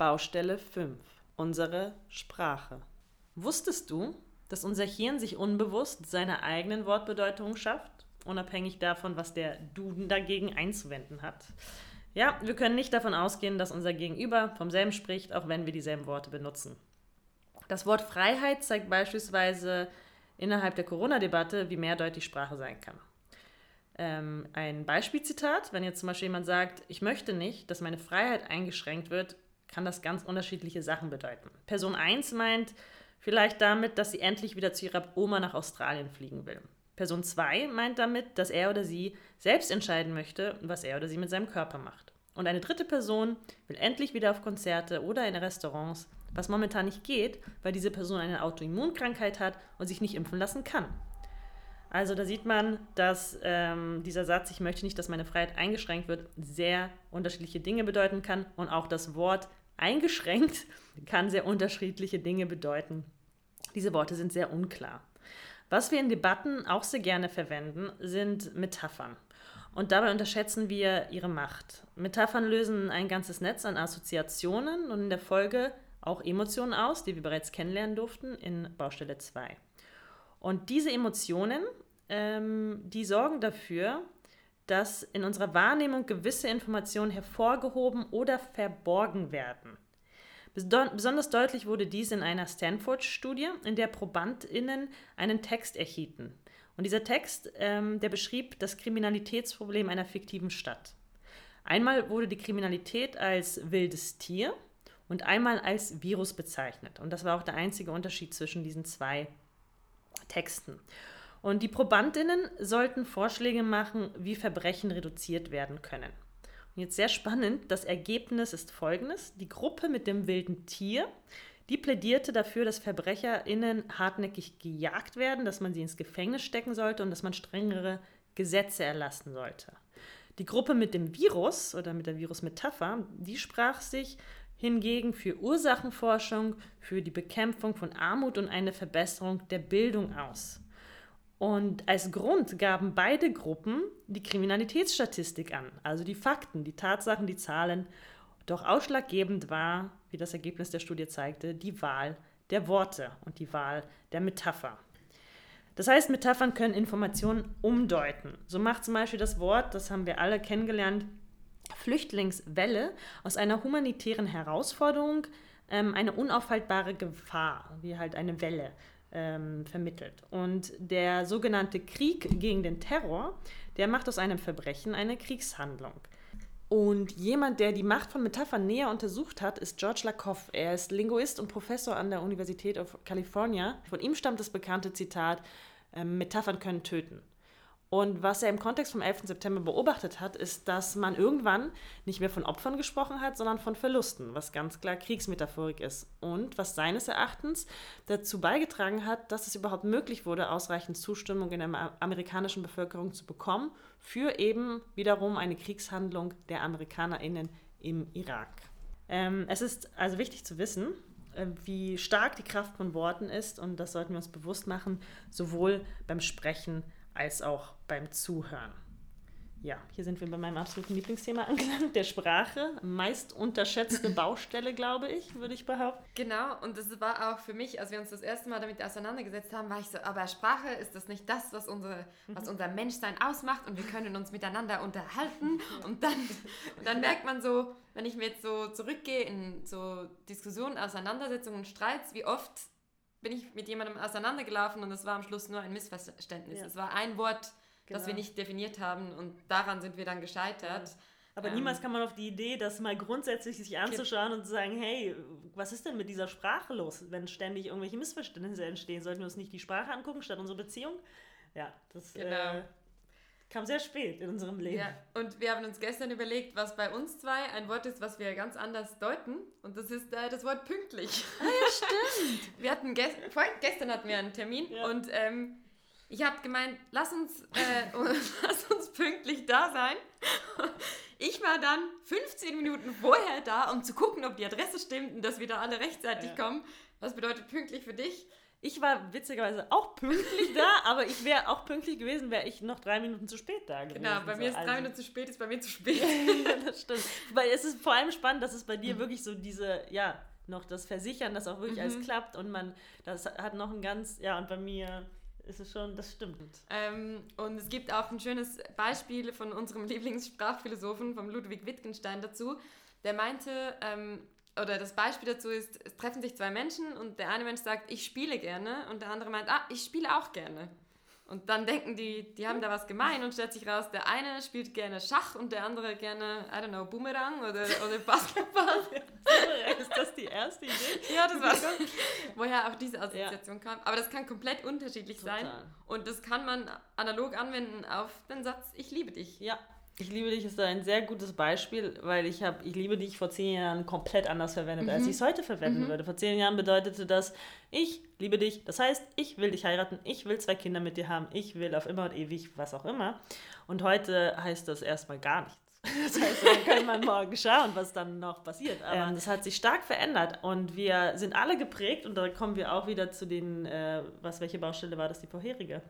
Baustelle 5. Unsere Sprache. Wusstest du, dass unser Hirn sich unbewusst seine eigenen Wortbedeutungen schafft, unabhängig davon, was der Duden dagegen einzuwenden hat? Ja, wir können nicht davon ausgehen, dass unser Gegenüber vom selben spricht, auch wenn wir dieselben Worte benutzen. Das Wort Freiheit zeigt beispielsweise innerhalb der Corona-Debatte, wie mehrdeutig Sprache sein kann ähm, ein Beispielzitat. Wenn jetzt zum Beispiel jemand sagt, ich möchte nicht, dass meine Freiheit eingeschränkt wird, kann das ganz unterschiedliche Sachen bedeuten. Person 1 meint vielleicht damit, dass sie endlich wieder zu ihrer Oma nach Australien fliegen will. Person 2 meint damit, dass er oder sie selbst entscheiden möchte, was er oder sie mit seinem Körper macht. Und eine dritte Person will endlich wieder auf Konzerte oder in Restaurants, was momentan nicht geht, weil diese Person eine Autoimmunkrankheit hat und sich nicht impfen lassen kann. Also da sieht man, dass ähm, dieser Satz, ich möchte nicht, dass meine Freiheit eingeschränkt wird, sehr unterschiedliche Dinge bedeuten kann. Und auch das Wort eingeschränkt kann sehr unterschiedliche Dinge bedeuten. Diese Worte sind sehr unklar. Was wir in Debatten auch sehr gerne verwenden, sind Metaphern. Und dabei unterschätzen wir ihre Macht. Metaphern lösen ein ganzes Netz an Assoziationen und in der Folge auch Emotionen aus, die wir bereits kennenlernen durften in Baustelle 2. Und diese Emotionen, ähm, die sorgen dafür, dass in unserer Wahrnehmung gewisse Informationen hervorgehoben oder verborgen werden. Besonders deutlich wurde dies in einer Stanford-Studie, in der ProbandInnen einen Text erhielten. Und dieser Text, ähm, der beschrieb das Kriminalitätsproblem einer fiktiven Stadt. Einmal wurde die Kriminalität als wildes Tier und einmal als Virus bezeichnet. Und das war auch der einzige Unterschied zwischen diesen zwei Texten. Und die Probandinnen sollten Vorschläge machen, wie Verbrechen reduziert werden können. Und jetzt sehr spannend, das Ergebnis ist folgendes. Die Gruppe mit dem wilden Tier, die plädierte dafür, dass VerbrecherInnen hartnäckig gejagt werden, dass man sie ins Gefängnis stecken sollte und dass man strengere Gesetze erlassen sollte. Die Gruppe mit dem Virus oder mit der Virusmetapher, die sprach sich hingegen für Ursachenforschung, für die Bekämpfung von Armut und eine Verbesserung der Bildung aus. Und als Grund gaben beide Gruppen die Kriminalitätsstatistik an, also die Fakten, die Tatsachen, die Zahlen. Doch ausschlaggebend war, wie das Ergebnis der Studie zeigte, die Wahl der Worte und die Wahl der Metapher. Das heißt, Metaphern können Informationen umdeuten. So macht zum Beispiel das Wort, das haben wir alle kennengelernt, Flüchtlingswelle aus einer humanitären Herausforderung ähm, eine unaufhaltbare Gefahr, wie halt eine Welle ähm, vermittelt. Und der sogenannte Krieg gegen den Terror, der macht aus einem Verbrechen eine Kriegshandlung. Und jemand, der die Macht von Metaphern näher untersucht hat, ist George Lakoff. Er ist Linguist und Professor an der Universität of California. Von ihm stammt das bekannte Zitat, ähm, Metaphern können töten. Und was er im Kontext vom 11. September beobachtet hat, ist, dass man irgendwann nicht mehr von Opfern gesprochen hat, sondern von Verlusten, was ganz klar Kriegsmetaphorik ist. Und was seines Erachtens dazu beigetragen hat, dass es überhaupt möglich wurde, ausreichend Zustimmung in der amerikanischen Bevölkerung zu bekommen für eben wiederum eine Kriegshandlung der AmerikanerInnen im Irak. Ähm, es ist also wichtig zu wissen, äh, wie stark die Kraft von Worten ist und das sollten wir uns bewusst machen, sowohl beim Sprechen als auch beim Zuhören. Ja, hier sind wir bei meinem absoluten Lieblingsthema angelangt, der Sprache. Meist unterschätzte Baustelle, glaube ich, würde ich behaupten. Genau, und das war auch für mich, als wir uns das erste Mal damit auseinandergesetzt haben, war ich so, aber Sprache ist das nicht das, was, unsere, was unser Menschsein ausmacht und wir können uns miteinander unterhalten. Und dann, und dann merkt man so, wenn ich mir jetzt so zurückgehe in so Diskussionen, Auseinandersetzungen, Streits, wie oft bin ich mit jemandem auseinandergelaufen und es war am Schluss nur ein Missverständnis. Ja. Es war ein Wort, genau. das wir genau. nicht definiert haben und daran sind wir dann gescheitert. Ja. Aber ähm, niemals kann man auf die Idee, das mal grundsätzlich sich anzuschauen und zu sagen, hey, was ist denn mit dieser Sprache los, wenn ständig irgendwelche Missverständnisse entstehen? Sollten wir uns nicht die Sprache angucken statt unsere Beziehung? Ja, das genau. äh, kam sehr spät in unserem Leben. Ja, und wir haben uns gestern überlegt, was bei uns zwei ein Wort ist, was wir ganz anders deuten. Und das ist äh, das Wort pünktlich. Ah ja, stimmt. wir hatten gest gestern hatten wir einen Termin ja. und ähm, ich habe gemeint, lass uns, äh, lass uns pünktlich da sein. Ich war dann 15 Minuten vorher da, um zu gucken, ob die Adresse stimmt und dass wir da alle rechtzeitig ja. kommen. Was bedeutet pünktlich für dich? Ich war witzigerweise auch pünktlich da, aber ich wäre auch pünktlich gewesen, wäre ich noch drei Minuten zu spät da gewesen. Genau, bei mir so. ist drei also. Minuten zu spät, ist bei mir zu spät. das stimmt. Weil es ist vor allem spannend, dass es bei dir mhm. wirklich so diese, ja, noch das Versichern, dass auch wirklich mhm. alles klappt und man, das hat noch ein ganz, ja, und bei mir ist es schon, das stimmt. Ähm, und es gibt auch ein schönes Beispiel von unserem Lieblingssprachphilosophen, von Ludwig Wittgenstein dazu, der meinte, ähm, oder das Beispiel dazu ist, es treffen sich zwei Menschen und der eine Mensch sagt, ich spiele gerne und der andere meint, ah, ich spiele auch gerne. Und dann denken die, die haben da was gemein und stellt sich raus, der eine spielt gerne Schach und der andere gerne, I don't know, Boomerang oder, oder Basketball. ist das die erste Idee? Ja, das war schon, woher auch diese Assoziation ja. kam. Aber das kann komplett unterschiedlich Total. sein und das kann man analog anwenden auf den Satz, ich liebe dich. Ja, ich liebe dich ist ein sehr gutes Beispiel, weil ich habe Ich liebe dich vor zehn Jahren komplett anders verwendet, mhm. als ich es heute verwenden mhm. würde. Vor zehn Jahren bedeutete das, ich liebe dich. Das heißt, ich will dich heiraten, ich will zwei Kinder mit dir haben, ich will auf immer und ewig was auch immer. Und heute heißt das erstmal gar nichts. Das heißt, dann kann man morgen schauen, was dann noch passiert. Aber ähm, das hat sich stark verändert und wir sind alle geprägt und da kommen wir auch wieder zu den, äh, was welche Baustelle war das die vorherige?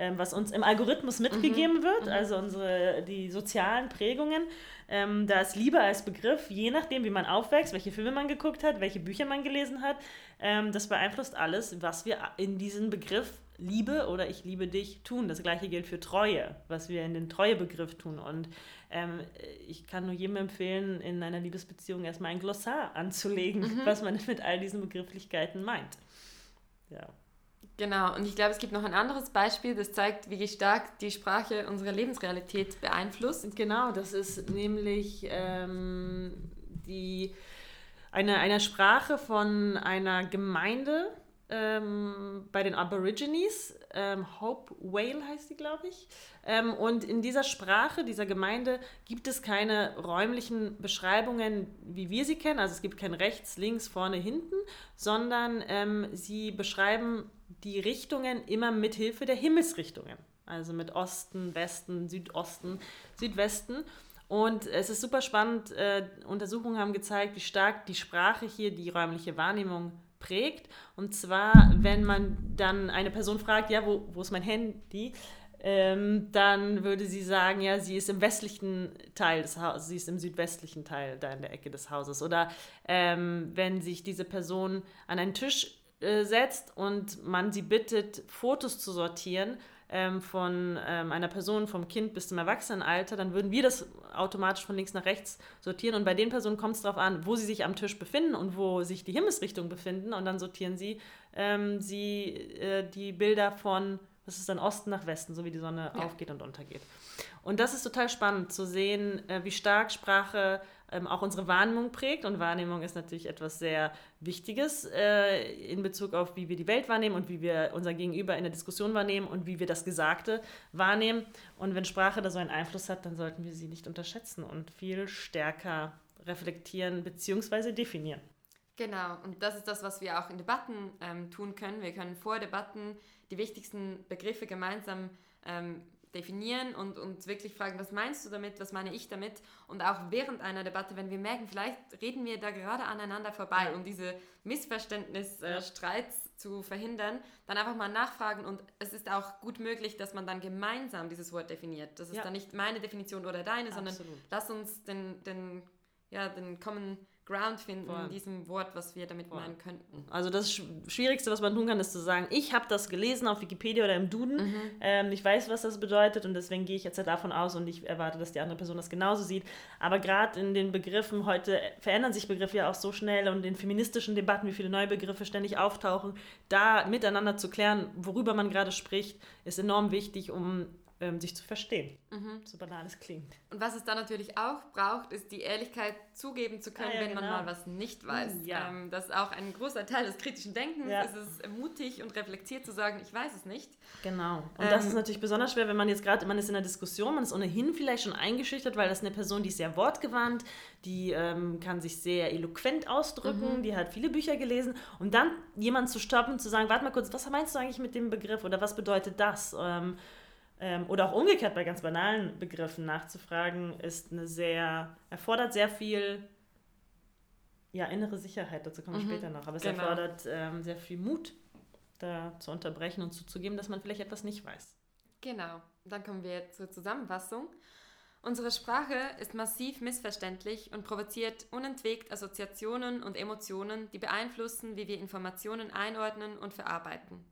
ähm, was uns im Algorithmus mitgegeben mhm. wird, mhm. also unsere, die sozialen Prägungen. Ähm, da ist Liebe als Begriff, je nachdem, wie man aufwächst, welche Filme man geguckt hat, welche Bücher man gelesen hat, ähm, das beeinflusst alles, was wir in diesen Begriff Liebe oder ich liebe dich tun. Das gleiche gilt für Treue, was wir in den Treuebegriff tun. Und ähm, ich kann nur jedem empfehlen, in einer Liebesbeziehung erstmal ein Glossar anzulegen, mhm. was man mit all diesen Begrifflichkeiten meint. Ja. Genau, und ich glaube, es gibt noch ein anderes Beispiel, das zeigt, wie stark die Sprache unsere Lebensrealität beeinflusst. Genau, das ist nämlich ähm, die, eine, eine Sprache von einer Gemeinde ähm, bei den Aborigines. Ähm, Hope Whale heißt die, glaube ich. Ähm, und in dieser Sprache, dieser Gemeinde, gibt es keine räumlichen Beschreibungen, wie wir sie kennen. Also es gibt kein rechts, links, vorne, hinten, sondern ähm, sie beschreiben die Richtungen immer mit Hilfe der Himmelsrichtungen. Also mit Osten, Westen, Südosten, Südwesten. Und es ist super spannend. Äh, Untersuchungen haben gezeigt, wie stark die Sprache hier die räumliche Wahrnehmung prägt. Und zwar, wenn man dann eine Person fragt, ja, wo, wo ist mein Handy? Ähm, dann würde sie sagen, ja, sie ist im westlichen Teil des Hauses, sie ist im südwestlichen Teil, da in der Ecke des Hauses. Oder ähm, wenn sich diese Person an einen Tisch äh, setzt und man sie bittet, Fotos zu sortieren ähm, von ähm, einer Person, vom Kind bis zum Erwachsenenalter, dann würden wir das automatisch von links nach rechts sortieren. Und bei den Personen kommt es darauf an, wo sie sich am Tisch befinden und wo sich die Himmelsrichtungen befinden. Und dann sortieren sie, ähm, sie äh, die Bilder von, das ist dann Osten nach Westen, so wie die Sonne ja. aufgeht und untergeht. Und das ist total spannend zu sehen, äh, wie stark Sprache ähm, auch unsere Wahrnehmung prägt. Und Wahrnehmung ist natürlich etwas sehr Wichtiges äh, in Bezug auf, wie wir die Welt wahrnehmen und wie wir unser Gegenüber in der Diskussion wahrnehmen und wie wir das Gesagte wahrnehmen. Und wenn Sprache da so einen Einfluss hat, dann sollten wir sie nicht unterschätzen und viel stärker reflektieren bzw. definieren. Genau, und das ist das, was wir auch in Debatten ähm, tun können. Wir können vor Debatten die wichtigsten Begriffe gemeinsam ähm, definieren und uns wirklich fragen, was meinst du damit, was meine ich damit? Und auch während einer Debatte, wenn wir merken, vielleicht reden wir da gerade aneinander vorbei, um diese Missverständnisstreits äh, zu verhindern, dann einfach mal nachfragen und es ist auch gut möglich, dass man dann gemeinsam dieses Wort definiert. Das ist ja. dann nicht meine Definition oder deine, Absolut. sondern lass uns den, den, ja, den Common Ground finden Voll. in diesem Wort, was wir damit Voll. meinen könnten. Also das Schwierigste, was man tun kann, ist zu sagen, ich habe das gelesen auf Wikipedia oder im Duden, mhm. ähm, ich weiß, was das bedeutet und deswegen gehe ich jetzt davon aus und ich erwarte, dass die andere Person das genauso sieht. Aber gerade in den Begriffen, heute verändern sich Begriffe ja auch so schnell und in feministischen Debatten, wie viele neue Begriffe ständig auftauchen, da miteinander zu klären, worüber man gerade spricht, ist enorm wichtig, um ähm, sich zu verstehen. Mhm. So banal es klingt. Und was es dann natürlich auch braucht, ist die Ehrlichkeit zugeben zu können, ah, ja, wenn genau. man mal was nicht weiß. Ja. Ähm, das ist auch ein großer Teil des kritischen Denkens. Ja. Es ist mutig und reflektiert zu sagen, ich weiß es nicht. Genau. Und ähm, das ist natürlich besonders schwer, wenn man jetzt gerade, man ist in einer Diskussion, man ist ohnehin vielleicht schon eingeschüchtert, weil das ist eine Person, die ist sehr wortgewandt, die ähm, kann sich sehr eloquent ausdrücken, mhm. die hat viele Bücher gelesen und dann jemanden zu stoppen und zu sagen, warte mal kurz, was meinst du eigentlich mit dem Begriff oder was bedeutet das? Ähm, oder auch umgekehrt bei ganz banalen Begriffen nachzufragen, ist eine sehr, erfordert sehr viel ja, innere Sicherheit, dazu komme ich mhm, später noch, aber es genau. erfordert ähm, sehr viel Mut. da zu unterbrechen und zuzugeben, dass man vielleicht etwas nicht weiß. Genau. Dann kommen wir zur Zusammenfassung. Unsere Sprache ist massiv missverständlich und provoziert unentwegt Assoziationen und Emotionen, die beeinflussen, wie wir Informationen einordnen und verarbeiten.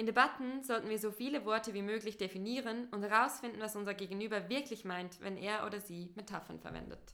In Debatten sollten wir so viele Worte wie möglich definieren und herausfinden, was unser Gegenüber wirklich meint, wenn er oder sie Metaphern verwendet.